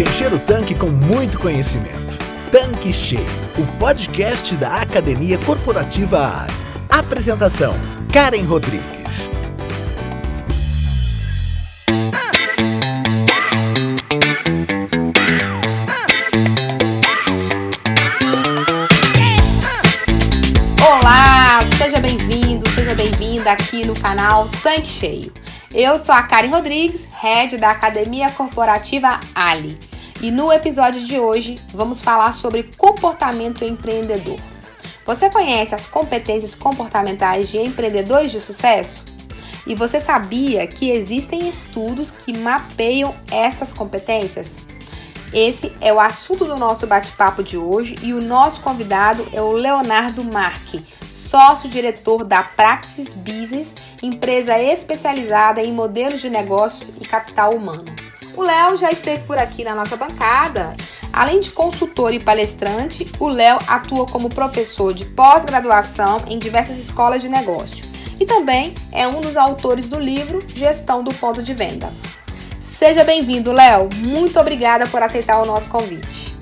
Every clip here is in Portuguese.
encher o tanque com muito conhecimento. Tanque Cheio, o podcast da Academia Corporativa ARE. Apresentação: Karen Rodrigues. Olá, seja bem-vindo, seja bem-vinda aqui no canal Tanque Cheio. Eu sou a Karen Rodrigues, head da Academia Corporativa Ali. E no episódio de hoje vamos falar sobre comportamento empreendedor. Você conhece as competências comportamentais de empreendedores de sucesso? E você sabia que existem estudos que mapeiam estas competências? Esse é o assunto do nosso bate-papo de hoje e o nosso convidado é o Leonardo Marque, sócio-diretor da Praxis Business, empresa especializada em modelos de negócios e capital humano. O Léo já esteve por aqui na nossa bancada. Além de consultor e palestrante, o Léo atua como professor de pós-graduação em diversas escolas de negócio e também é um dos autores do livro Gestão do Ponto de Venda. Seja bem-vindo, Léo. Muito obrigada por aceitar o nosso convite.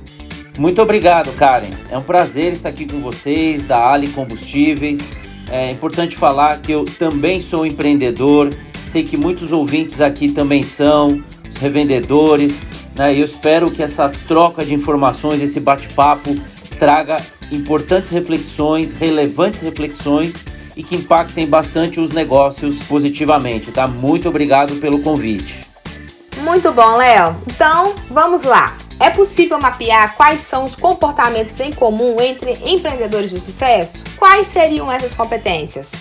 Muito obrigado, Karen. É um prazer estar aqui com vocês, da Ali Combustíveis. É importante falar que eu também sou empreendedor. Sei que muitos ouvintes aqui também são, os revendedores. Né? Eu espero que essa troca de informações, esse bate-papo, traga importantes reflexões, relevantes reflexões e que impactem bastante os negócios positivamente. Tá? Muito obrigado pelo convite. Muito bom, Léo. Então, vamos lá. É possível mapear quais são os comportamentos em comum entre empreendedores de sucesso? Quais seriam essas competências?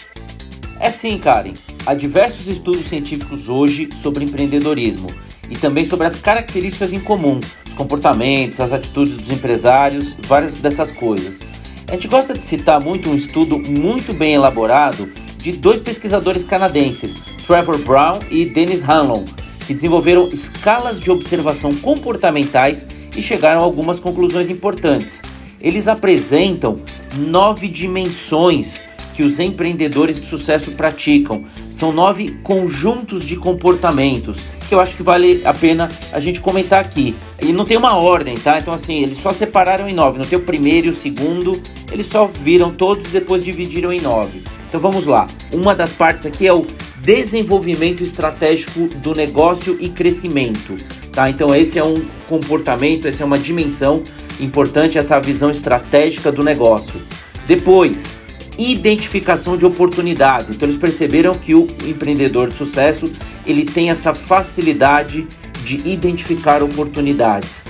É sim, Karen. Há diversos estudos científicos hoje sobre empreendedorismo e também sobre as características em comum, os comportamentos, as atitudes dos empresários, várias dessas coisas. A gente gosta de citar muito um estudo muito bem elaborado de dois pesquisadores canadenses, Trevor Brown e Dennis Hanlon, que desenvolveram escalas de observação comportamentais e chegaram a algumas conclusões importantes. Eles apresentam nove dimensões que os empreendedores de sucesso praticam. São nove conjuntos de comportamentos que eu acho que vale a pena a gente comentar aqui. E não tem uma ordem, tá? Então, assim, eles só separaram em nove. Não tem o primeiro e o segundo, eles só viram todos e depois dividiram em nove. Então vamos lá. Uma das partes aqui é o desenvolvimento estratégico do negócio e crescimento. Tá? Então esse é um comportamento, essa é uma dimensão importante, essa visão estratégica do negócio. Depois, identificação de oportunidades. Então eles perceberam que o empreendedor de sucesso ele tem essa facilidade de identificar oportunidades.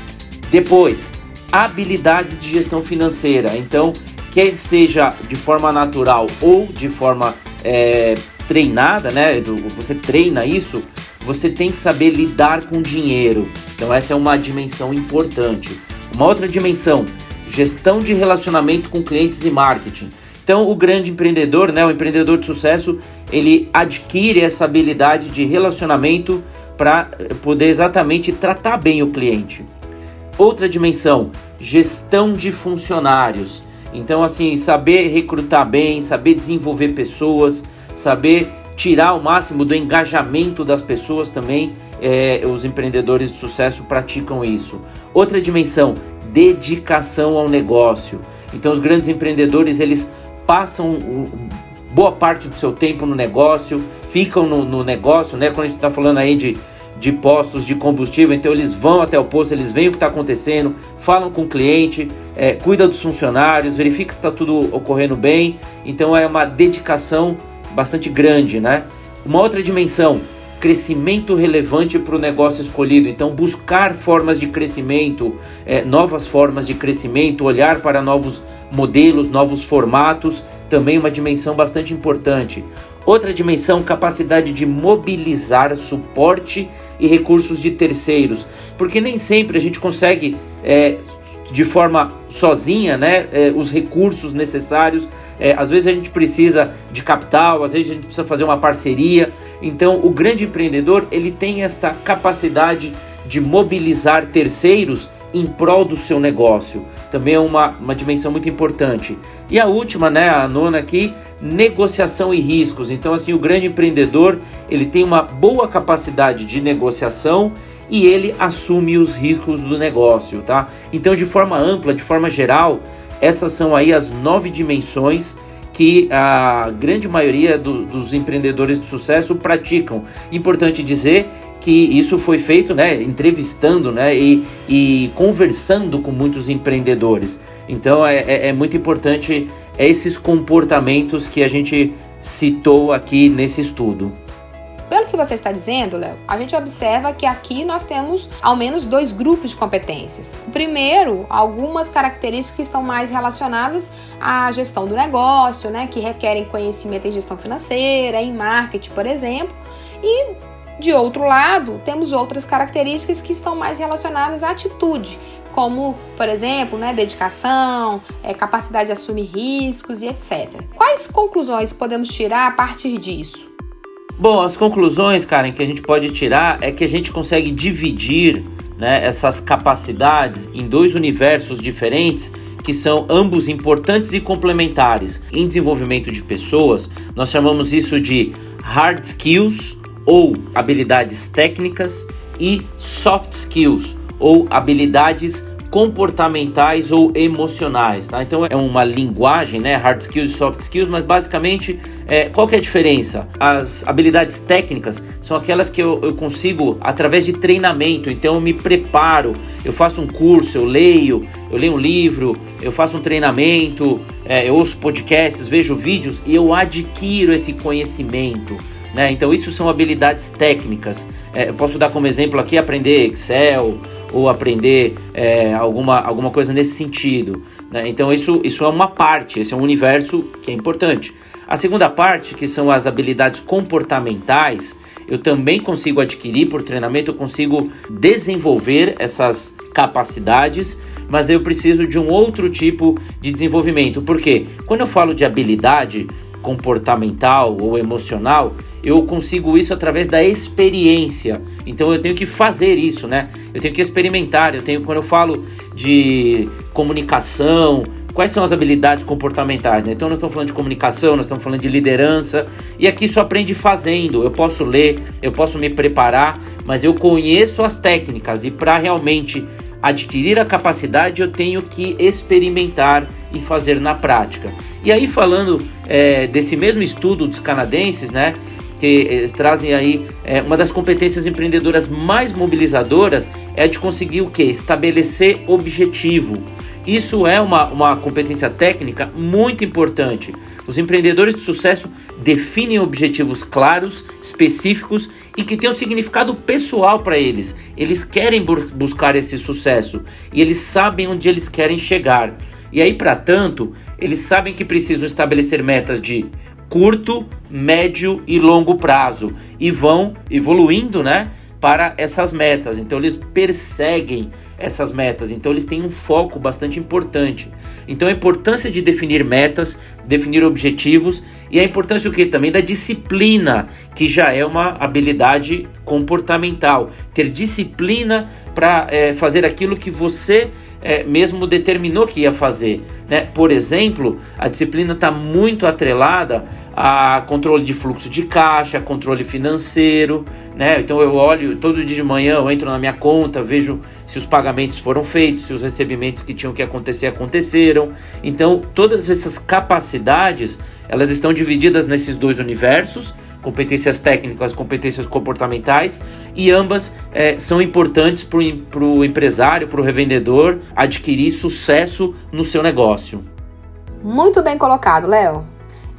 Depois, habilidades de gestão financeira. Então, quer seja de forma natural ou de forma é, treinada, né? Você treina isso, você tem que saber lidar com dinheiro. Então essa é uma dimensão importante. Uma outra dimensão, gestão de relacionamento com clientes e marketing. Então o grande empreendedor, né, o empreendedor de sucesso, ele adquire essa habilidade de relacionamento para poder exatamente tratar bem o cliente. Outra dimensão, gestão de funcionários. Então assim, saber recrutar bem, saber desenvolver pessoas, saber tirar o máximo do engajamento das pessoas também. É, os empreendedores de sucesso praticam isso. Outra dimensão, dedicação ao negócio. Então, os grandes empreendedores eles passam boa parte do seu tempo no negócio, ficam no, no negócio, né? Quando a gente está falando aí de, de postos de combustível, então eles vão até o posto, eles veem o que está acontecendo, falam com o cliente, é, cuida dos funcionários, verifica se está tudo ocorrendo bem. Então é uma dedicação bastante grande, né? Uma outra dimensão, crescimento relevante para o negócio escolhido. Então, buscar formas de crescimento, é, novas formas de crescimento, olhar para novos modelos, novos formatos, também uma dimensão bastante importante. Outra dimensão, capacidade de mobilizar suporte e recursos de terceiros, porque nem sempre a gente consegue é, de forma sozinha, né, é, os recursos necessários. É, às vezes a gente precisa de capital, às vezes a gente precisa fazer uma parceria. Então, o grande empreendedor ele tem esta capacidade de mobilizar terceiros em prol do seu negócio. Também é uma, uma dimensão muito importante. E a última, né, a nona aqui, negociação e riscos. Então, assim, o grande empreendedor ele tem uma boa capacidade de negociação e ele assume os riscos do negócio, tá? Então, de forma ampla, de forma geral, essas são aí as nove dimensões que a grande maioria do, dos empreendedores de sucesso praticam. Importante dizer que isso foi feito, né, entrevistando, né, e, e conversando com muitos empreendedores. Então é, é, é muito importante esses comportamentos que a gente citou aqui nesse estudo. Pelo que você está dizendo, Léo, a gente observa que aqui nós temos ao menos dois grupos de competências. O primeiro, algumas características que estão mais relacionadas à gestão do negócio, né, que requerem conhecimento em gestão financeira, em marketing, por exemplo, e de outro lado, temos outras características que estão mais relacionadas à atitude, como, por exemplo, né, dedicação, é, capacidade de assumir riscos e etc. Quais conclusões podemos tirar a partir disso? Bom, as conclusões, Karen, que a gente pode tirar é que a gente consegue dividir né, essas capacidades em dois universos diferentes que são ambos importantes e complementares. Em desenvolvimento de pessoas, nós chamamos isso de hard skills ou habilidades técnicas e soft skills ou habilidades comportamentais ou emocionais. Tá? Então é uma linguagem, né? Hard skills e soft skills, mas basicamente é, qual que é a diferença? As habilidades técnicas são aquelas que eu, eu consigo através de treinamento. Então eu me preparo, eu faço um curso, eu leio, eu leio um livro, eu faço um treinamento, é, eu ouço podcasts, vejo vídeos e eu adquiro esse conhecimento. Né? Então isso são habilidades técnicas. É, eu posso dar como exemplo aqui aprender Excel ou aprender é, alguma, alguma coisa nesse sentido. Né? Então isso, isso é uma parte, esse é um universo que é importante. A segunda parte, que são as habilidades comportamentais, eu também consigo adquirir por treinamento, eu consigo desenvolver essas capacidades, mas eu preciso de um outro tipo de desenvolvimento. Porque quando eu falo de habilidade comportamental ou emocional, eu consigo isso através da experiência. Então eu tenho que fazer isso, né? Eu tenho que experimentar. Eu tenho quando eu falo de comunicação, quais são as habilidades comportamentais, né? Então nós estamos falando de comunicação, nós estamos falando de liderança, e aqui só aprende fazendo. Eu posso ler, eu posso me preparar, mas eu conheço as técnicas e para realmente adquirir a capacidade eu tenho que experimentar e fazer na prática. E aí falando é, desse mesmo estudo dos canadenses, né? que eles trazem aí é, uma das competências empreendedoras mais mobilizadoras é de conseguir o que? Estabelecer objetivo. Isso é uma, uma competência técnica muito importante. Os empreendedores de sucesso definem objetivos claros, específicos e que têm um significado pessoal para eles. Eles querem buscar esse sucesso e eles sabem onde eles querem chegar. E aí, para tanto, eles sabem que precisam estabelecer metas de curto, médio e longo prazo e vão evoluindo, né, para essas metas. Então eles perseguem essas metas. Então eles têm um foco bastante importante. Então a importância de definir metas, definir objetivos e a importância o que também da disciplina, que já é uma habilidade comportamental. Ter disciplina para é, fazer aquilo que você é, mesmo determinou que ia fazer. Né? Por exemplo, a disciplina está muito atrelada a controle de fluxo de caixa, controle financeiro. Né? Então eu olho todo dia de manhã, eu entro na minha conta, vejo se os pagamentos foram feitos, se os recebimentos que tinham que acontecer aconteceram. Então todas essas capacidades elas estão divididas nesses dois universos competências técnicas, competências comportamentais, e ambas é, são importantes para o empresário, para o revendedor adquirir sucesso no seu negócio. Muito bem colocado, Léo.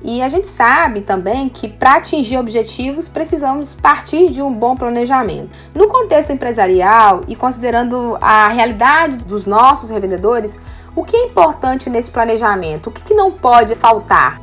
E a gente sabe também que para atingir objetivos precisamos partir de um bom planejamento. No contexto empresarial e considerando a realidade dos nossos revendedores, o que é importante nesse planejamento? O que, que não pode faltar?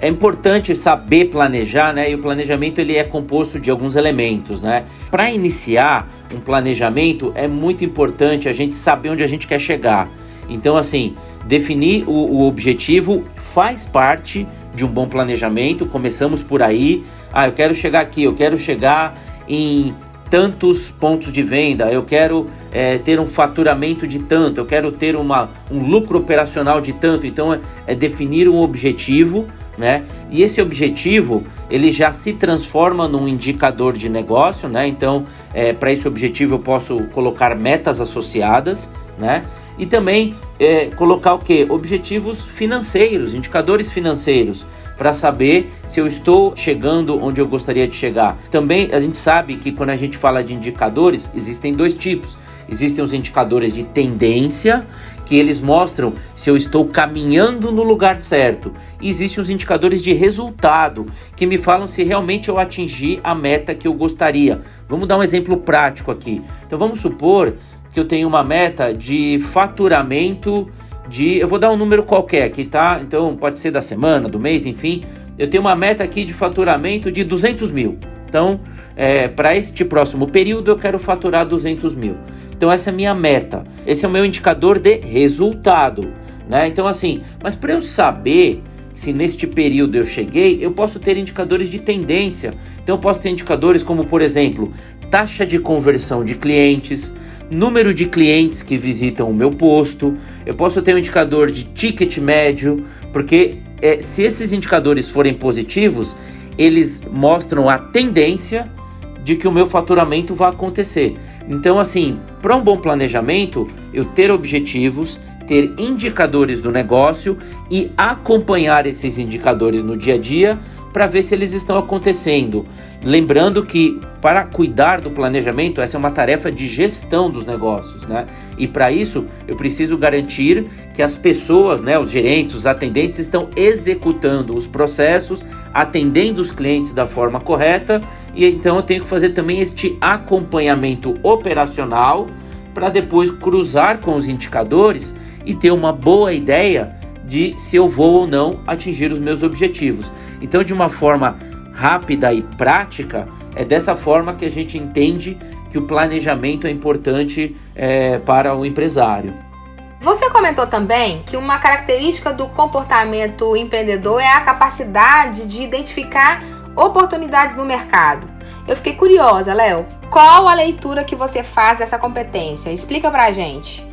É importante saber planejar, né? E o planejamento ele é composto de alguns elementos, né? Para iniciar um planejamento é muito importante a gente saber onde a gente quer chegar. Então, assim, definir o, o objetivo faz parte de um bom planejamento. Começamos por aí. Ah, eu quero chegar aqui, eu quero chegar em tantos pontos de venda, eu quero é, ter um faturamento de tanto, eu quero ter uma, um lucro operacional de tanto. Então, é, é definir um objetivo né? E esse objetivo ele já se transforma num indicador de negócio, né? Então, é, para esse objetivo eu posso colocar metas associadas, né? E também é, colocar o que? Objetivos financeiros, indicadores financeiros para saber se eu estou chegando onde eu gostaria de chegar. Também a gente sabe que quando a gente fala de indicadores, existem dois tipos. Existem os indicadores de tendência, que eles mostram se eu estou caminhando no lugar certo. E existem os indicadores de resultado, que me falam se realmente eu atingi a meta que eu gostaria. Vamos dar um exemplo prático aqui. Então vamos supor que eu tenho uma meta de faturamento de. Eu vou dar um número qualquer aqui, tá? Então pode ser da semana, do mês, enfim. Eu tenho uma meta aqui de faturamento de 200 mil. Então, é, para este próximo período, eu quero faturar 200 mil. Então, essa é a minha meta. Esse é o meu indicador de resultado. Né? Então, assim, mas para eu saber se neste período eu cheguei, eu posso ter indicadores de tendência. Então, eu posso ter indicadores como, por exemplo, taxa de conversão de clientes, número de clientes que visitam o meu posto, eu posso ter um indicador de ticket médio, porque é, se esses indicadores forem positivos, eles mostram a tendência de que o meu faturamento vai acontecer. Então, assim, para um bom planejamento, eu ter objetivos, ter indicadores do negócio e acompanhar esses indicadores no dia a dia para ver se eles estão acontecendo. Lembrando que para cuidar do planejamento, essa é uma tarefa de gestão dos negócios, né? E para isso, eu preciso garantir que as pessoas, né, os gerentes, os atendentes estão executando os processos, atendendo os clientes da forma correta, e então eu tenho que fazer também este acompanhamento operacional para depois cruzar com os indicadores e ter uma boa ideia de se eu vou ou não atingir os meus objetivos. Então, de uma forma rápida e prática, é dessa forma que a gente entende que o planejamento é importante é, para o empresário. Você comentou também que uma característica do comportamento empreendedor é a capacidade de identificar oportunidades no mercado. Eu fiquei curiosa, Léo. Qual a leitura que você faz dessa competência? Explica pra gente.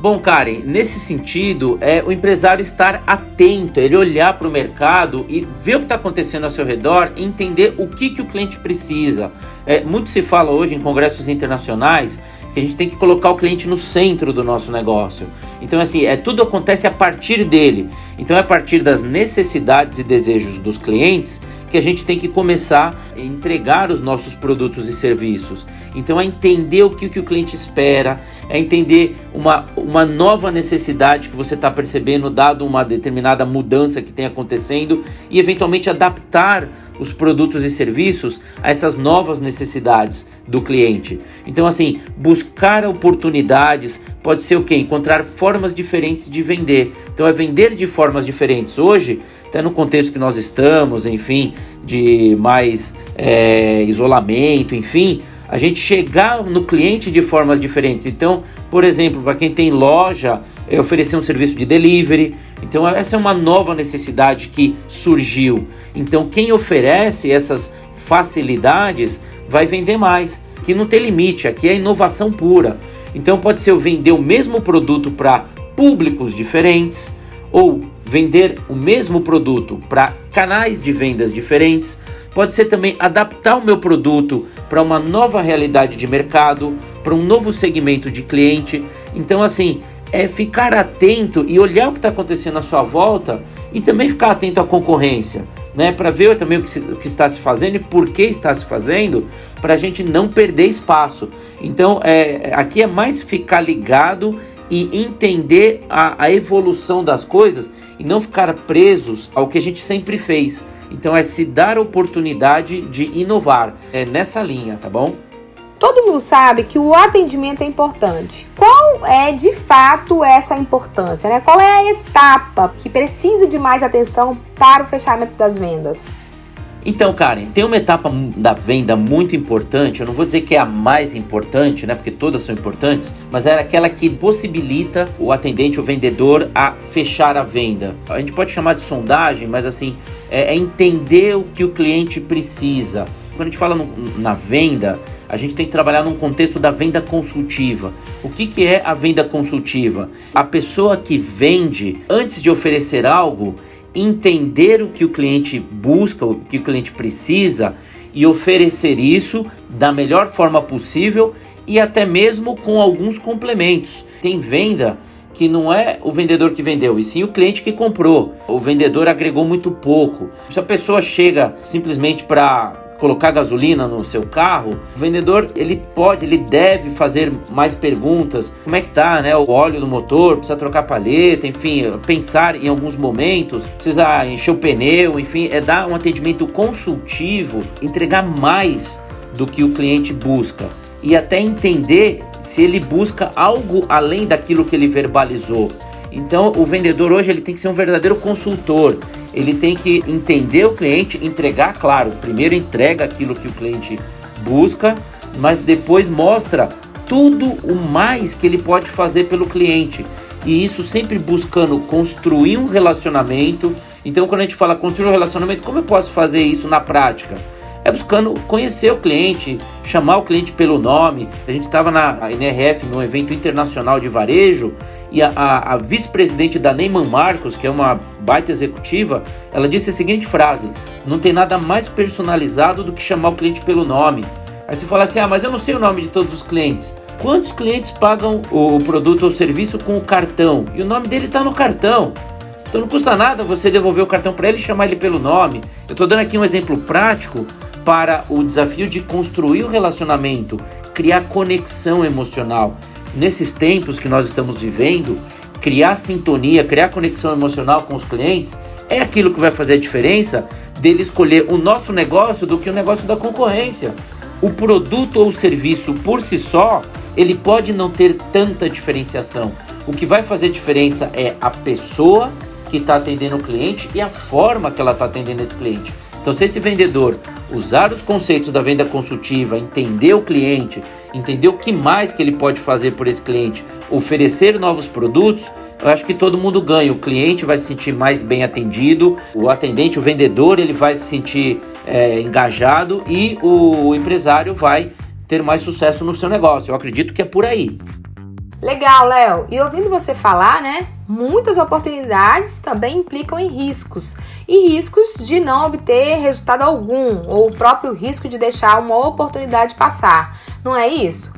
Bom, Karen, nesse sentido, é o empresário estar atento, ele olhar para o mercado e ver o que está acontecendo ao seu redor e entender o que, que o cliente precisa. É, muito se fala hoje em congressos internacionais que a gente tem que colocar o cliente no centro do nosso negócio. Então, assim, é, tudo acontece a partir dele. Então, é a partir das necessidades e desejos dos clientes que a gente tem que começar a entregar os nossos produtos e serviços. Então, é entender o que, que o cliente espera, é entender uma, uma nova necessidade que você está percebendo, dado uma determinada mudança que tem acontecendo, e eventualmente adaptar os produtos e serviços a essas novas necessidades do cliente. Então, assim, buscar oportunidades pode ser o que? Encontrar formas diferentes de vender. Então, é vender de formas diferentes. Hoje, até no contexto que nós estamos, enfim, de mais é, isolamento, enfim, a gente chegar no cliente de formas diferentes. Então, por exemplo, para quem tem loja, é oferecer um serviço de delivery. Então, essa é uma nova necessidade que surgiu. Então, quem oferece essas facilidades vai vender mais, que não tem limite, aqui é inovação pura. Então, pode ser eu vender o mesmo produto para públicos diferentes ou vender o mesmo produto para canais de vendas diferentes. Pode ser também adaptar o meu produto para uma nova realidade de mercado, para um novo segmento de cliente. Então, assim, é ficar atento e olhar o que está acontecendo à sua volta e também ficar atento à concorrência, né? Para ver também o que, se, o que, está se fazendo e por que está se fazendo, para a gente não perder espaço. Então, é, aqui é mais ficar ligado e entender a, a evolução das coisas e não ficar presos ao que a gente sempre fez. Então é se dar oportunidade de inovar. É nessa linha, tá bom? Todo mundo sabe que o atendimento é importante. Qual é de fato essa importância? Né? Qual é a etapa que precisa de mais atenção para o fechamento das vendas? Então, Karen, tem uma etapa da venda muito importante. Eu não vou dizer que é a mais importante, né? Porque todas são importantes, mas é aquela que possibilita o atendente, o vendedor, a fechar a venda. A gente pode chamar de sondagem, mas assim, é, é entender o que o cliente precisa. Quando a gente fala no, na venda, a gente tem que trabalhar num contexto da venda consultiva. O que, que é a venda consultiva? A pessoa que vende, antes de oferecer algo, entender o que o cliente busca, o que o cliente precisa e oferecer isso da melhor forma possível e até mesmo com alguns complementos. Tem venda que não é o vendedor que vendeu, e sim o cliente que comprou. O vendedor agregou muito pouco. Se a pessoa chega simplesmente para colocar gasolina no seu carro, o vendedor ele pode, ele deve fazer mais perguntas. Como é que tá, né? O óleo do motor, precisa trocar palheta, enfim, pensar em alguns momentos, precisa encher o pneu, enfim, é dar um atendimento consultivo, entregar mais do que o cliente busca e até entender se ele busca algo além daquilo que ele verbalizou. Então, o vendedor hoje ele tem que ser um verdadeiro consultor ele tem que entender o cliente, entregar, claro, primeiro entrega aquilo que o cliente busca, mas depois mostra tudo o mais que ele pode fazer pelo cliente. E isso sempre buscando construir um relacionamento. Então, quando a gente fala construir um relacionamento, como eu posso fazer isso na prática? É buscando conhecer o cliente, chamar o cliente pelo nome. A gente estava na NRF, no evento internacional de varejo, e a, a, a vice-presidente da Neyman Marcos, que é uma baita executiva, ela disse a seguinte frase: Não tem nada mais personalizado do que chamar o cliente pelo nome. Aí você fala assim: Ah, mas eu não sei o nome de todos os clientes. Quantos clientes pagam o, produto ou serviço com o cartão? E o nome dele está no cartão. Então não custa nada você devolver o cartão para ele e chamar ele pelo nome. Eu estou dando aqui um exemplo prático para o desafio de construir o relacionamento, criar conexão emocional. Nesses tempos que nós estamos vivendo, criar sintonia, criar conexão emocional com os clientes é aquilo que vai fazer a diferença dele escolher o nosso negócio do que o negócio da concorrência. O produto ou o serviço por si só, ele pode não ter tanta diferenciação. O que vai fazer diferença é a pessoa que está atendendo o cliente e a forma que ela está atendendo esse cliente. Então, se esse vendedor usar os conceitos da venda consultiva, entender o cliente, entender o que mais que ele pode fazer por esse cliente, oferecer novos produtos, eu acho que todo mundo ganha. O cliente vai se sentir mais bem atendido, o atendente, o vendedor, ele vai se sentir é, engajado e o, empresário vai ter mais sucesso no seu negócio. Eu acredito que é por aí. Legal, Léo. E ouvindo você falar, né? Muitas oportunidades também implicam em riscos. E riscos de não obter resultado algum, ou o próprio risco de deixar uma oportunidade passar. Não é isso?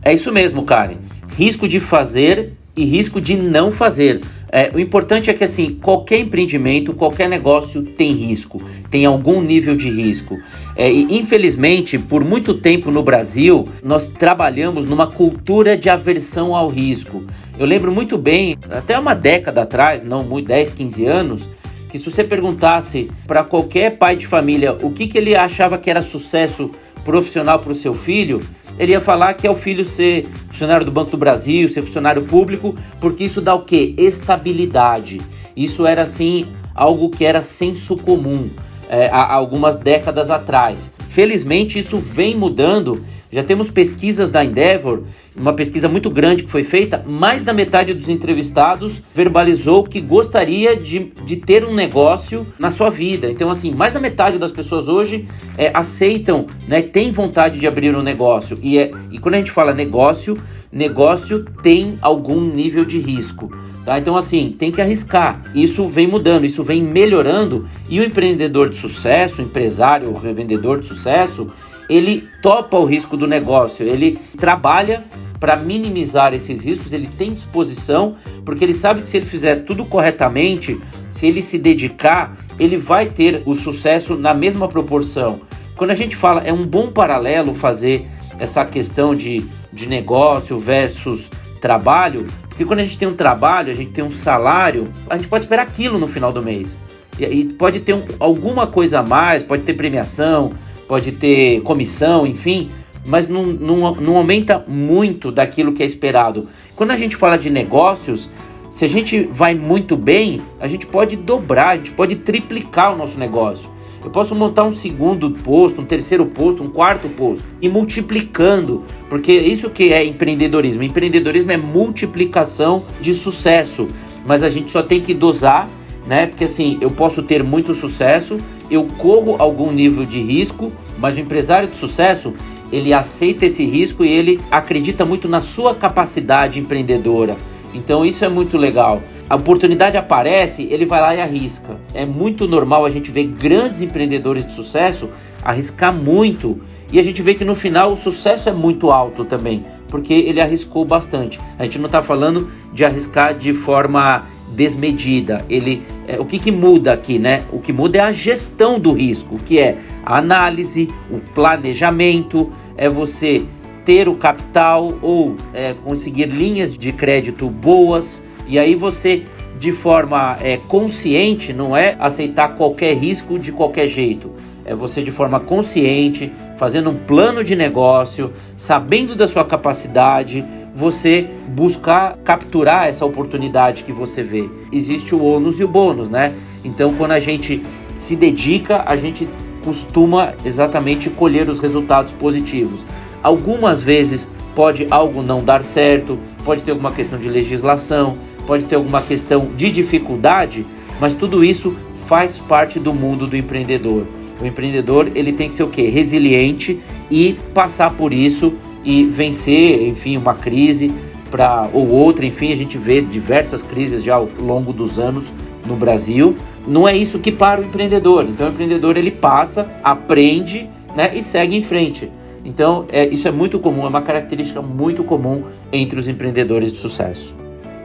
É isso mesmo, Karen. Risco de fazer e risco de não fazer. É, o importante é que assim, qualquer empreendimento, qualquer negócio tem risco, tem algum nível de risco. É, e infelizmente, por muito tempo no Brasil, nós trabalhamos numa cultura de aversão ao risco. Eu lembro muito bem, até uma década atrás, não muito 10, 15 anos, que se você perguntasse para qualquer pai de família o que, que ele achava que era sucesso profissional para o seu filho, ele ia falar que é o filho ser funcionário do Banco do Brasil, ser funcionário público, porque isso dá o quê? Estabilidade. Isso era assim algo que era senso comum é, há algumas décadas atrás. Felizmente isso vem mudando já temos pesquisas da Endeavor, uma pesquisa muito grande que foi feita, mais da metade dos entrevistados verbalizou que gostaria de, de ter um negócio na sua vida. Então, assim, mais da metade das pessoas hoje é, aceitam, né, tem vontade de abrir um negócio. E, é, e quando a gente fala negócio, negócio tem algum nível de risco. Tá? Então, assim, tem que arriscar. Isso vem mudando, isso vem melhorando. E o empreendedor de sucesso, o empresário, o revendedor de sucesso, ele topa o risco do negócio, ele trabalha para minimizar esses riscos, ele tem disposição, porque ele sabe que se ele fizer tudo corretamente, se ele se dedicar, ele vai ter o sucesso na mesma proporção. Quando a gente fala, é um bom paralelo fazer essa questão de, de negócio versus trabalho, porque quando a gente tem um trabalho, a gente tem um salário, a gente pode esperar aquilo no final do mês. E, e pode ter um, alguma coisa a mais, pode ter premiação, pode ter comissão, enfim, mas não, não, não aumenta muito daquilo que é esperado. Quando a gente fala de negócios, se a gente vai muito bem, a gente pode dobrar, a gente pode triplicar o nosso negócio. Eu posso montar um segundo posto, um terceiro posto, um quarto posto e multiplicando, porque isso que é empreendedorismo. Empreendedorismo é multiplicação de sucesso, mas a gente só tem que dosar, né? Porque assim, eu posso ter muito sucesso eu corro algum nível de risco, mas o empresário de sucesso, ele aceita esse risco e ele acredita muito na sua capacidade empreendedora. Então isso é muito legal. A oportunidade aparece, ele vai lá e arrisca. É muito normal a gente ver grandes empreendedores de sucesso arriscar muito e a gente vê que no final o sucesso é muito alto também, porque ele arriscou bastante. A gente não está falando de arriscar de forma desmedida. Ele, é, o que, que muda aqui, né? O que muda é a gestão do risco, que é a análise, o planejamento, é você ter o capital ou é, conseguir linhas de crédito boas e aí você de forma é, consciente não é aceitar qualquer risco de qualquer jeito é você de forma consciente, fazendo um plano de negócio, sabendo da sua capacidade, você buscar capturar essa oportunidade que você vê. Existe o ônus e o bônus, né? Então, quando a gente se dedica, a gente costuma exatamente colher os resultados positivos. Algumas vezes pode algo não dar certo, pode ter alguma questão de legislação, pode ter alguma questão de dificuldade, mas tudo isso faz parte do mundo do empreendedor. O empreendedor ele tem que ser o quê? Resiliente e passar por isso e vencer, enfim, uma crise para ou outra, enfim, a gente vê diversas crises já ao longo dos anos no Brasil. Não é isso que para o empreendedor. Então o empreendedor ele passa, aprende, né, e segue em frente. Então é, isso é muito comum, é uma característica muito comum entre os empreendedores de sucesso.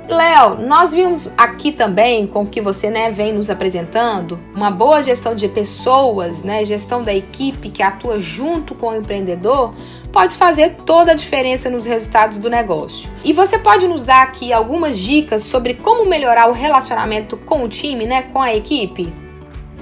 Léo, nós vimos aqui também com o que você né, vem nos apresentando, uma boa gestão de pessoas, né, gestão da equipe que atua junto com o empreendedor, pode fazer toda a diferença nos resultados do negócio. E você pode nos dar aqui algumas dicas sobre como melhorar o relacionamento com o time, né, com a equipe?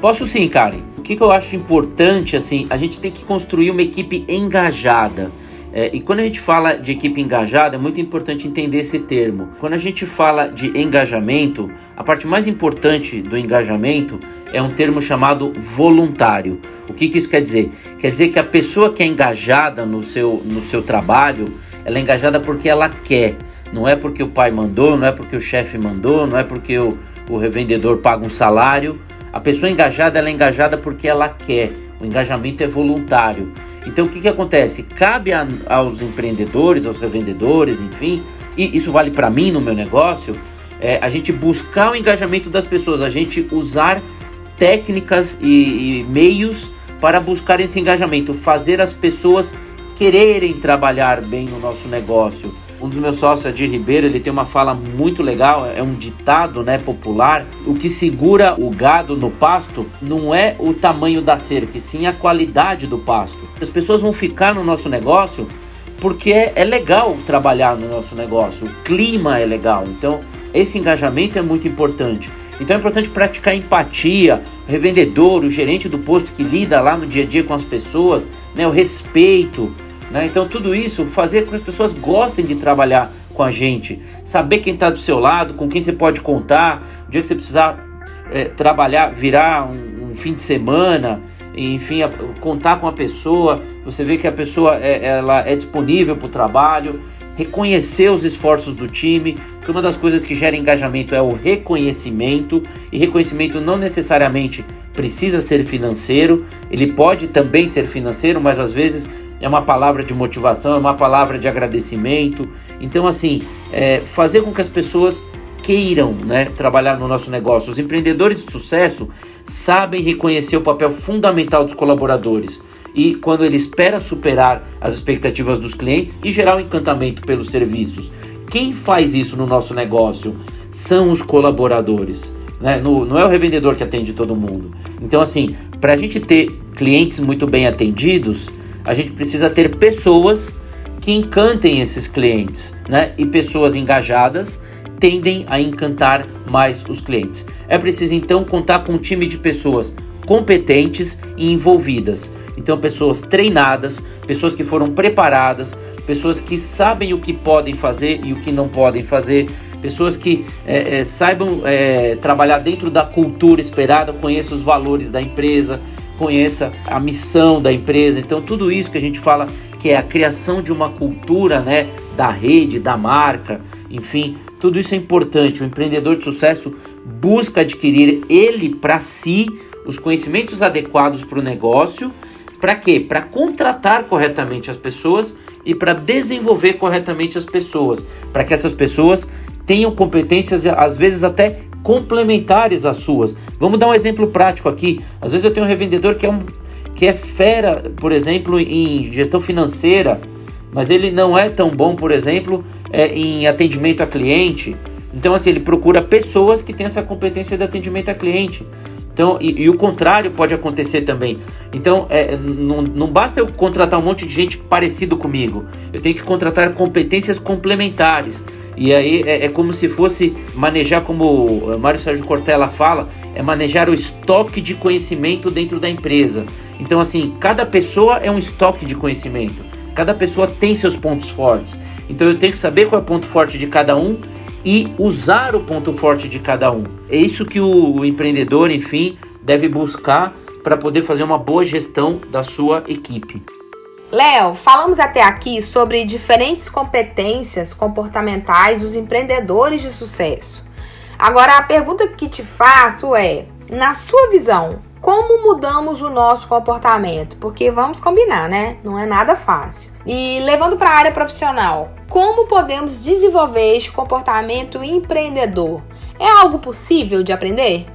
Posso sim, Karen. O que, que eu acho importante, assim, a gente tem que construir uma equipe engajada. É, e quando a gente fala de equipe engajada, é muito importante entender esse termo. Quando a gente fala de engajamento, a parte mais importante do engajamento é um termo chamado voluntário. O que, que isso quer dizer? Quer dizer que a pessoa que é engajada no seu, no seu trabalho, ela é engajada porque ela quer. Não é porque o pai mandou, não é porque o chefe mandou, não é porque o, o revendedor paga um salário. A pessoa engajada, ela é engajada porque ela quer. O engajamento é voluntário. Então o que, que acontece? Cabe a, aos empreendedores, aos revendedores, enfim, e isso vale para mim no meu negócio, é, a gente buscar o engajamento das pessoas, a gente usar técnicas e, e meios para buscar esse engajamento, fazer as pessoas quererem trabalhar bem no nosso negócio um dos meus sócios, Adir Ribeiro, ele tem uma fala muito legal, é um ditado né, popular. O que segura o gado no pasto não é o tamanho da cerca, sim a qualidade do pasto. As pessoas vão ficar no nosso negócio porque é legal trabalhar no nosso negócio, o clima é legal. Então, esse engajamento é muito importante. Então é importante praticar empatia, o revendedor, o gerente do posto que lida lá no dia a dia com as pessoas, né, o respeito, né? Então, tudo isso fazer com que as pessoas gostem de trabalhar com a gente, saber quem está do seu lado, com quem você pode contar, o dia que você precisar é, trabalhar, virar um, um, fim de semana, enfim, a, contar com a pessoa, você vê que a pessoa é, ela é disponível para o trabalho, reconhecer os esforços do time, porque uma das coisas que gera engajamento é o reconhecimento, e reconhecimento não necessariamente precisa ser financeiro, ele pode também ser financeiro, mas às vezes é uma palavra de motivação, é uma palavra de agradecimento. Então, assim, é, fazer com que as pessoas queiram né, trabalhar no nosso negócio. Os empreendedores de sucesso sabem reconhecer o papel fundamental dos colaboradores e quando ele espera superar as expectativas dos clientes e gerar um encantamento pelos serviços. Quem faz isso no nosso negócio são os colaboradores. Né? No, não é o revendedor que atende todo mundo. Então, assim, para a gente ter clientes muito bem atendidos, a gente precisa ter pessoas que encantem esses clientes, né? E pessoas engajadas tendem a encantar mais os clientes. É preciso então contar com um time de pessoas competentes e envolvidas. Então, pessoas treinadas, pessoas que foram preparadas, pessoas que sabem o que podem fazer e o que não podem fazer, pessoas que é, é, saibam é, trabalhar dentro da cultura esperada, conheçam os valores da empresa, conheça a missão da empresa. Então, tudo isso que a gente fala que é a criação de uma cultura, né, da rede, da marca, enfim, tudo isso é importante. O empreendedor de sucesso busca adquirir ele para si os conhecimentos adequados para o negócio. Para quê? Para contratar corretamente as pessoas e para desenvolver corretamente as pessoas, para que essas pessoas tenham competências às vezes até complementares às suas. Vamos dar um exemplo prático aqui. Às vezes eu tenho um revendedor que é um que é fera, por exemplo, em gestão financeira, mas ele não é tão bom, por exemplo, é, em atendimento a cliente. Então, assim, ele procura pessoas que têm essa competência de atendimento a cliente. Então, e, e o contrário pode acontecer também. Então, é, não, basta eu contratar um monte de gente parecido comigo. Eu tenho que contratar competências complementares. E aí é, é como se fosse manejar, como Mário Sérgio Cortella fala, é manejar o estoque de conhecimento dentro da empresa. Então, assim, cada pessoa é um estoque de conhecimento. Cada pessoa tem seus pontos fortes. Então, eu tenho que saber qual é o ponto forte de cada um e usar o ponto forte de cada um. É isso que o, empreendedor, enfim, deve buscar para poder fazer uma boa gestão da sua equipe. Léo, falamos até aqui sobre diferentes competências comportamentais dos empreendedores de sucesso. Agora a pergunta que te faço é: na sua visão, como mudamos o nosso comportamento? Porque vamos combinar, né? Não é nada fácil. E levando para a área profissional, como podemos desenvolver este comportamento empreendedor? É algo possível de aprender?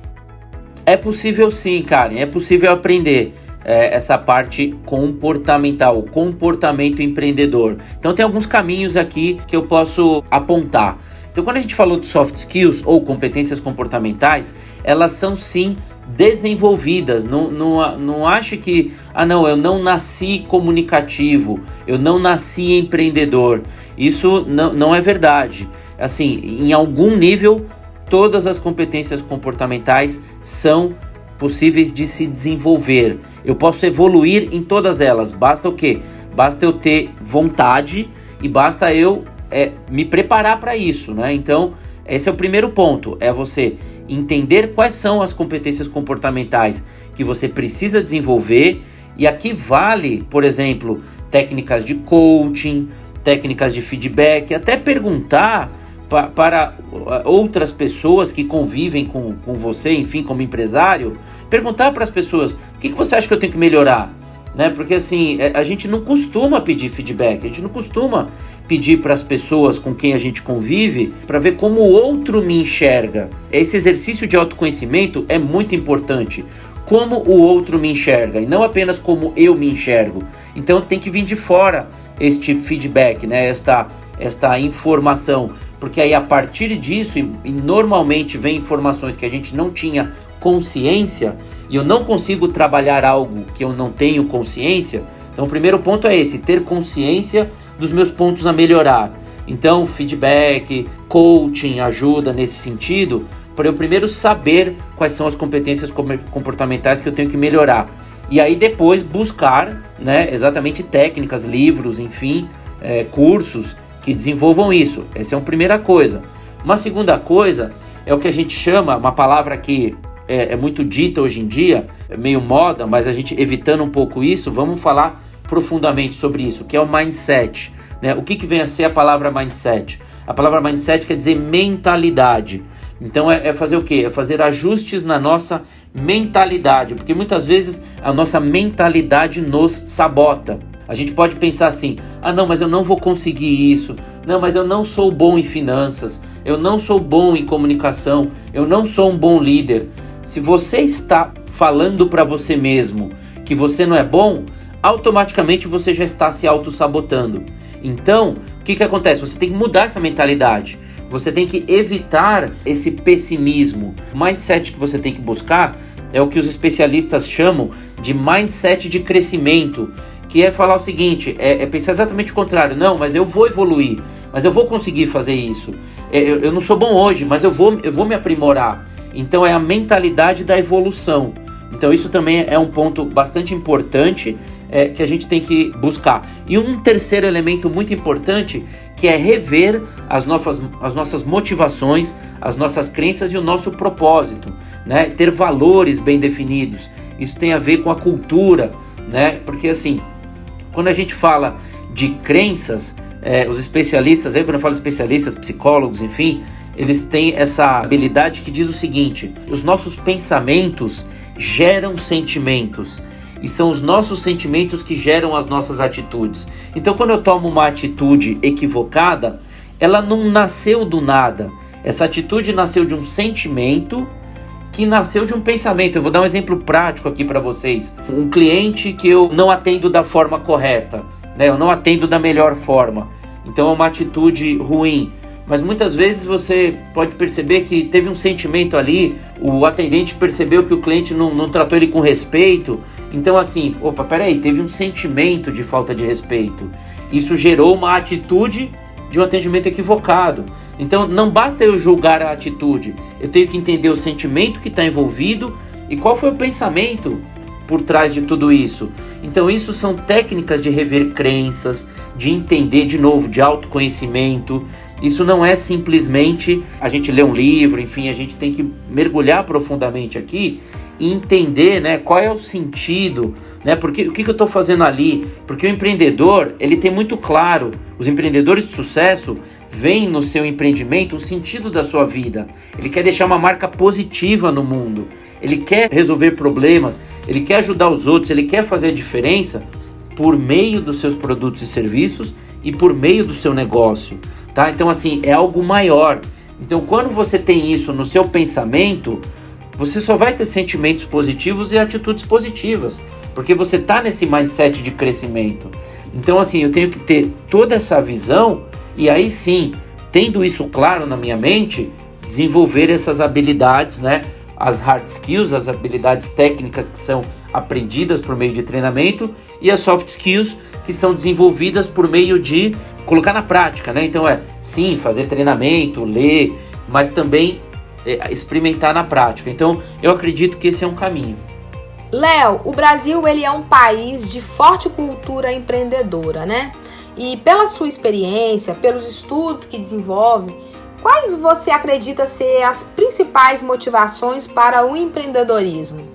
É possível sim, Karen. É possível aprender. É, essa parte comportamental, o comportamento empreendedor. Então tem alguns caminhos aqui que eu posso apontar. Então quando a gente falou de soft skills ou competências comportamentais, elas são sim desenvolvidas. Não, não, não ache que, ah, não, eu não nasci comunicativo, eu não nasci empreendedor. Isso não, não é verdade. Assim, em algum nível, todas as competências comportamentais são possíveis de se desenvolver. Eu posso evoluir em todas elas. Basta o quê? Basta eu ter vontade e basta eu é, me preparar para isso, né? Então, esse é o primeiro ponto, é você entender quais são as competências comportamentais que você precisa desenvolver. E aqui vale, por exemplo, técnicas de coaching, técnicas de feedback, até perguntar pa para uh, outras pessoas que convivem com, com você, enfim, como empresário, perguntar para as pessoas: o que, que você acha que eu tenho que melhorar? Né? Porque assim, é, a gente não costuma pedir feedback, a gente não costuma pedir para as pessoas com quem a gente convive para ver como o outro me enxerga. Esse exercício de autoconhecimento é muito importante. Como o outro me enxerga e não apenas como eu me enxergo. Então tem que vir de fora este feedback, né? esta, esta informação. Porque aí a partir disso, e, normalmente vem informações que a gente não tinha consciência, e eu não consigo trabalhar algo que eu não tenho consciência. Então o primeiro ponto é esse: ter consciência dos meus pontos a melhorar. Então, feedback, coaching ajuda nesse sentido, para eu primeiro saber quais são as competências comportamentais que eu tenho que melhorar. E aí depois buscar né, exatamente técnicas, livros, enfim, é, cursos que desenvolvam isso. Essa é uma primeira coisa. Uma segunda coisa é o que a gente chama, uma palavra que é, é muito dita hoje em dia, é meio moda, mas a gente evitando um pouco isso, vamos falar profundamente sobre isso, que é o mindset. Né? O que, que vem a ser a palavra mindset? A palavra mindset quer dizer mentalidade. Então é, é fazer o que? É fazer ajustes na nossa mentalidade, porque muitas vezes a nossa mentalidade nos sabota. A gente pode pensar assim: ah, não, mas eu não vou conseguir isso. Não, mas eu não sou bom em finanças. Eu não sou bom em comunicação. Eu não sou um bom líder. Se você está falando para você mesmo que você não é bom, automaticamente você já está se auto-sabotando. Então, o que, que acontece? Você tem que mudar essa mentalidade. Você tem que evitar esse pessimismo. O mindset que você tem que buscar é o que os especialistas chamam de mindset de crescimento, que é falar o seguinte: é, é pensar exatamente o contrário. Não, mas eu vou evoluir, mas eu vou conseguir fazer isso. É, eu, eu não sou bom hoje, mas eu vou, eu vou me aprimorar. Então é a mentalidade da evolução. Então isso também é um ponto bastante importante é, que a gente tem que buscar. E um terceiro elemento muito importante que é rever as nossas, as nossas motivações, as nossas crenças e o nosso propósito, né? Ter valores bem definidos. Isso tem a ver com a cultura, né? Porque assim, quando a gente fala de crenças, é, os especialistas, aí quando eu falo especialistas, psicólogos, enfim, eles têm essa habilidade que diz o seguinte: os nossos pensamentos geram sentimentos e são os nossos sentimentos que geram as nossas atitudes. Então, quando eu tomo uma atitude equivocada, ela não nasceu do nada. Essa atitude nasceu de um sentimento que nasceu de um pensamento. Eu vou dar um exemplo prático aqui para vocês. Um cliente que eu não atendo da forma correta, né? Eu não atendo da melhor forma. Então é uma atitude ruim. Mas muitas vezes você pode perceber que teve um sentimento ali, o atendente percebeu que o cliente não, não tratou ele com respeito. Então, assim, opa, peraí, teve um sentimento de falta de respeito. Isso gerou uma atitude de um atendimento equivocado. Então não basta eu julgar a atitude, eu tenho que entender o sentimento que está envolvido e qual foi o pensamento por trás de tudo isso. Então isso são técnicas de rever crenças, de entender de novo, de autoconhecimento. Isso não é simplesmente a gente ler um livro, enfim, a gente tem que mergulhar profundamente aqui entender, né, qual é o sentido, né? Porque o que, que eu estou fazendo ali? Porque o empreendedor ele tem muito claro, os empreendedores de sucesso veem no seu empreendimento o sentido da sua vida. Ele quer deixar uma marca positiva no mundo. Ele quer resolver problemas. Ele quer ajudar os outros. Ele quer fazer a diferença por meio dos seus produtos e serviços e por meio do seu negócio, tá? Então assim é algo maior. Então quando você tem isso no seu pensamento você só vai ter sentimentos positivos e atitudes positivas, porque você está nesse mindset de crescimento. Então, assim, eu tenho que ter toda essa visão e aí sim, tendo isso claro na minha mente, desenvolver essas habilidades, né? As hard skills, as habilidades técnicas que são aprendidas por meio de treinamento e as soft skills que são desenvolvidas por meio de colocar na prática, né? Então é sim, fazer treinamento, ler, mas também experimentar na prática. Então, eu acredito que esse é um caminho. Léo, o Brasil ele é um país de forte cultura empreendedora, né? E pela sua experiência, pelos estudos que desenvolve, quais você acredita ser as principais motivações para o empreendedorismo?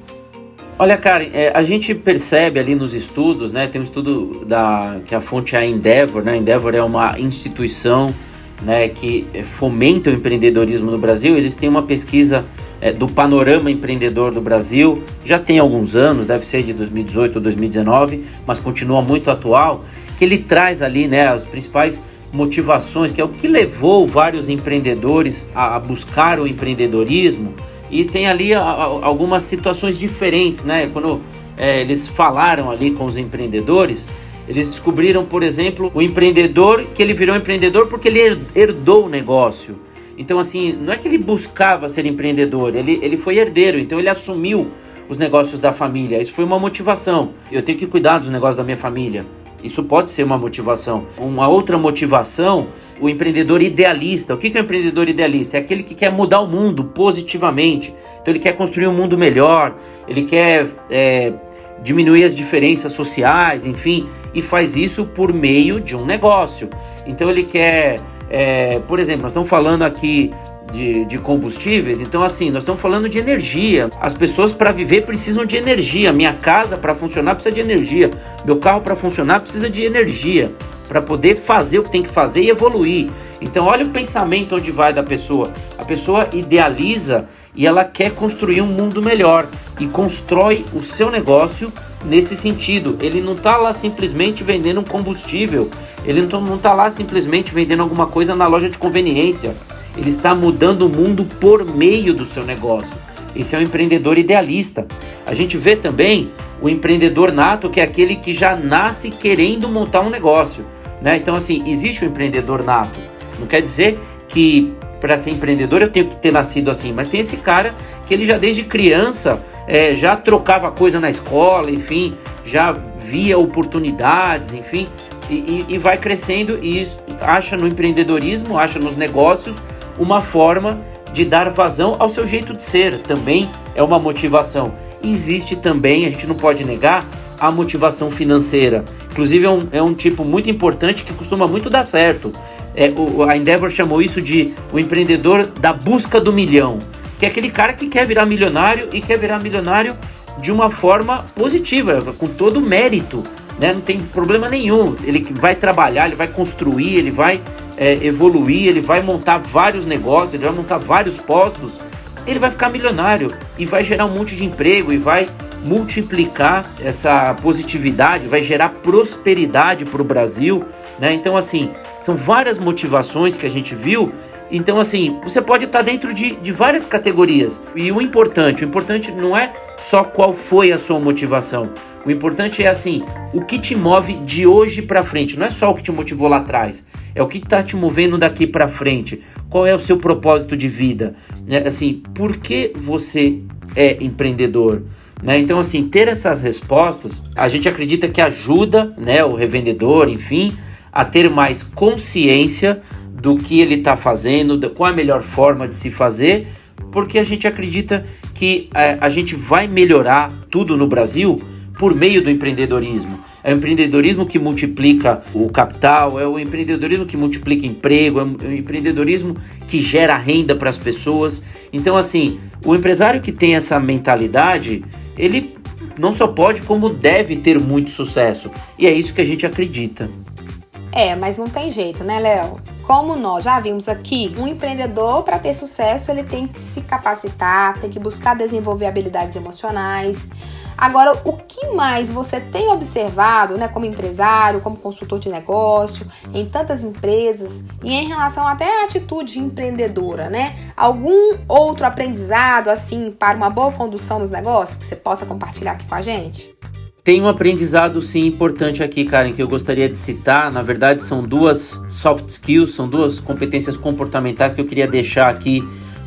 Olha, Karen, é, a gente percebe ali nos estudos, né? Tem um estudo da que a fonte é a Endeavor, né? Endeavor é uma instituição né, que fomenta o empreendedorismo no Brasil, eles têm uma pesquisa é, do panorama empreendedor do Brasil, já tem alguns anos, deve ser de 2018 ou 2019, mas continua muito atual, que ele traz ali né, as principais motivações, que é o que levou vários empreendedores a, a buscar o empreendedorismo, e tem ali a, a, algumas situações diferentes, né? Quando é, eles falaram ali com os empreendedores, eles descobriram, por exemplo, o empreendedor que ele virou empreendedor porque ele herdou o negócio. Então, assim, não é que ele buscava ser empreendedor, ele, ele foi herdeiro, então ele assumiu os negócios da família. Isso foi uma motivação. Eu tenho que cuidar dos negócios da minha família. Isso pode ser uma motivação. Uma outra motivação, o empreendedor idealista. O que é o empreendedor idealista? É aquele que quer mudar o mundo positivamente. Então ele quer construir um mundo melhor, ele quer é, diminuir as diferenças sociais, enfim, e faz isso por meio de um negócio. Então ele quer, é, por exemplo, nós estamos falando aqui de, de, combustíveis, então assim, nós estamos falando de energia. As pessoas para viver precisam de energia. Minha casa para funcionar precisa de energia. Meu carro para funcionar precisa de energia para poder fazer o que tem que fazer e evoluir. Então olha o pensamento onde vai da pessoa. A pessoa idealiza e ela quer construir um mundo melhor e constrói o seu negócio nesse sentido. Ele não está lá simplesmente vendendo um combustível, ele não está lá simplesmente vendendo alguma coisa na loja de conveniência. Ele está mudando o mundo por meio do seu negócio. Esse é um empreendedor idealista. A gente vê também o empreendedor nato, que é aquele que já nasce querendo montar um negócio. Né? Então, assim, existe o empreendedor nato. Não quer dizer que para ser empreendedor eu tenho que ter nascido assim, mas tem esse cara que ele já desde criança é, já trocava coisa na escola, enfim, já via oportunidades, enfim, e, e, e vai crescendo e acha no empreendedorismo, acha nos negócios uma forma de dar vazão ao seu jeito de ser, também é uma motivação. Existe também, a gente não pode negar, a motivação financeira. Inclusive é um, é um tipo muito importante que costuma muito dar certo é, o, a Endeavor chamou isso de o empreendedor da busca do milhão, que é aquele cara que quer virar milionário e quer virar milionário de uma forma positiva, com todo o mérito, né? não tem problema nenhum. Ele vai trabalhar, ele vai construir, ele vai é, evoluir, ele vai montar vários negócios, ele vai montar vários postos, ele vai ficar milionário e vai gerar um monte de emprego e vai multiplicar essa positividade, vai gerar prosperidade para o Brasil. Né? Então, assim, São várias motivações que a gente viu. Então, assim, você pode estar dentro de, de várias categorias. E o importante, o importante não é só qual foi a sua motivação. O importante é assim, o que te move de hoje para frente. Não é só o que te motivou lá atrás. É o que está te movendo daqui para frente. Qual é o seu propósito de vida? É, assim, por que você é empreendedor? Né? Então, assim, ter essas respostas, a gente acredita que ajuda né, o revendedor, enfim, a ter mais consciência do que ele está fazendo, qual a melhor forma de se fazer, porque a gente acredita que é, a gente vai melhorar tudo no Brasil por meio do empreendedorismo. É o empreendedorismo que multiplica o capital, é o empreendedorismo que multiplica emprego, é o empreendedorismo que gera renda para as pessoas. Então, assim, o empresário que tem essa mentalidade, ele não só pode, como deve ter muito sucesso. E é isso que a gente acredita. É, mas não tem jeito, né, Léo? Como nós já vimos aqui, um empreendedor, para ter sucesso, ele tem que se capacitar, tem que buscar desenvolver habilidades emocionais. Agora, o que mais você tem observado, né, como empresário, como consultor de negócio, em tantas empresas e em relação até à atitude empreendedora, né? Algum outro aprendizado assim para uma boa condução nos negócios que você possa compartilhar aqui com a gente? Tem um aprendizado sim importante aqui, Karen, que eu gostaria de citar. Na verdade, são duas soft skills, são duas competências comportamentais que eu queria deixar aqui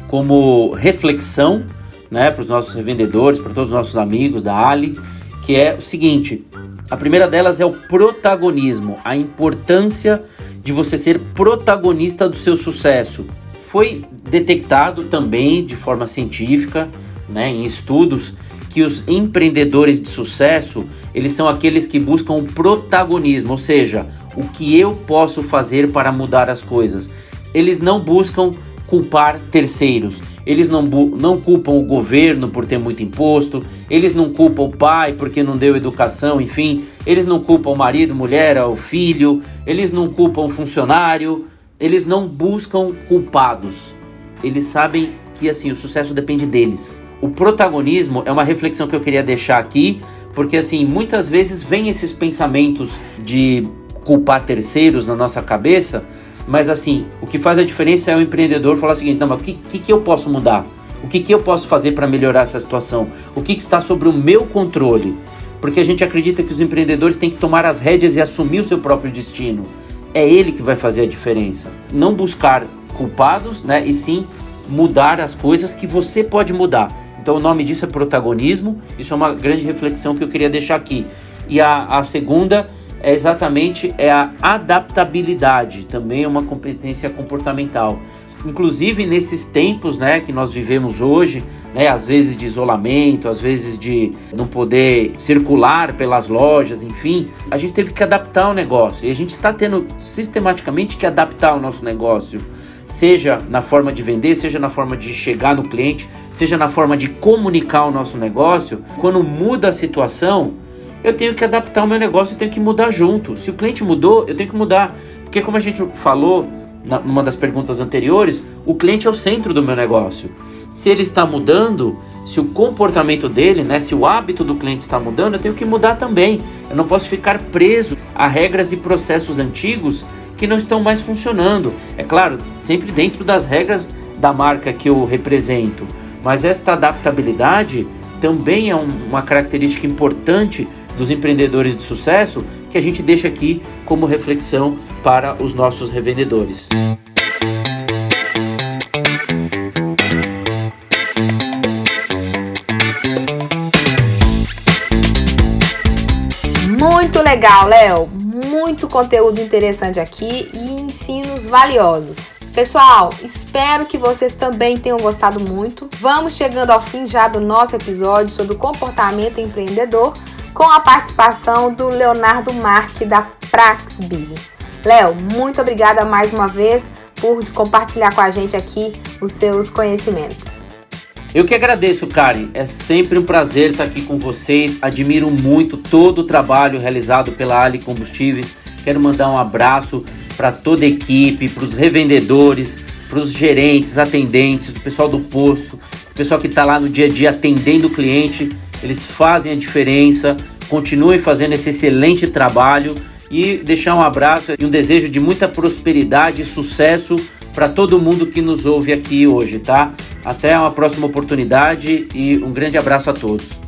como reflexão né, para os nossos revendedores, para todos os nossos amigos da Ali, que é o seguinte: a primeira delas é o protagonismo, a importância de você ser protagonista do seu sucesso. Foi detectado também de forma científica, né, em estudos, que os empreendedores de sucesso, eles são aqueles que buscam o protagonismo, ou seja, o que eu posso fazer para mudar as coisas. Eles não buscam culpar terceiros, eles não, não culpam o governo por ter muito imposto, eles não culpam o pai porque não deu educação, enfim, eles não culpam o marido, mulher, o filho, eles não culpam o funcionário, eles não buscam culpados. Eles sabem que assim o sucesso depende deles. O protagonismo é uma reflexão que eu queria deixar aqui, porque assim, muitas vezes vem esses pensamentos de culpar terceiros na nossa cabeça, mas assim, o que faz a diferença é o empreendedor falar o seguinte: não, mas o que, que, que eu posso mudar? O que, que eu posso fazer para melhorar essa situação? O que, que está sobre o meu controle? Porque a gente acredita que os empreendedores têm que tomar as rédeas e assumir o seu próprio destino. É ele que vai fazer a diferença. Não buscar culpados, né? E sim mudar as coisas que você pode mudar. Então o nome disso é protagonismo. Isso é uma grande reflexão que eu queria deixar aqui. E a, a segunda é exatamente é a adaptabilidade, também é uma competência comportamental. Inclusive nesses tempos, né, que nós vivemos hoje, né, às vezes de isolamento, às vezes de não poder circular pelas lojas, enfim, a gente teve que adaptar o negócio e a gente está tendo sistematicamente que adaptar o nosso negócio, seja na forma de vender, seja na forma de chegar no cliente, seja na forma de comunicar o nosso negócio. Quando muda a situação, eu tenho que adaptar o meu negócio, eu tenho que mudar junto. Se o cliente mudou, eu tenho que mudar. Porque como a gente falou numa das perguntas anteriores, o cliente é o centro do meu negócio. Se ele está mudando, se o comportamento dele, né, se o hábito do cliente está mudando, eu tenho que mudar também. Eu não posso ficar preso a regras e processos antigos que não estão mais funcionando. É claro, sempre dentro das regras da marca que eu represento. Mas esta adaptabilidade também é uma característica importante dos empreendedores de sucesso que a gente deixa aqui como reflexão para os nossos revendedores. Muito legal, Léo. Muito conteúdo interessante aqui e ensinos valiosos. Pessoal, espero que vocês também tenham gostado muito. Vamos chegando ao fim já do nosso episódio sobre o comportamento empreendedor com a participação do Leonardo Marque da Prax Business. Léo, muito obrigada mais uma vez por compartilhar com a gente aqui os seus conhecimentos. Eu que agradeço, Karen. É sempre um prazer estar aqui com vocês. Admiro muito todo o trabalho realizado pela Ali Combustíveis. Quero mandar um abraço para toda a equipe, para os revendedores, para os gerentes, atendentes, o pessoal do posto, o pessoal que está lá no dia a dia atendendo o cliente eles fazem a diferença, continuem fazendo esse excelente trabalho e deixar um abraço e um desejo de muita prosperidade e sucesso para todo mundo que nos ouve aqui hoje, tá? Até uma próxima oportunidade e um grande abraço a todos.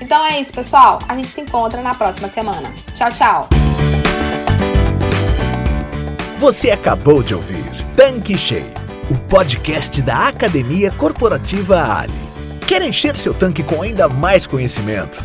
Então é isso, pessoal. A gente se encontra na próxima semana. Tchau, tchau. Você acabou de ouvir Tanque Cheio, o podcast da Academia Corporativa Ali. Quer encher seu tanque com ainda mais conhecimento?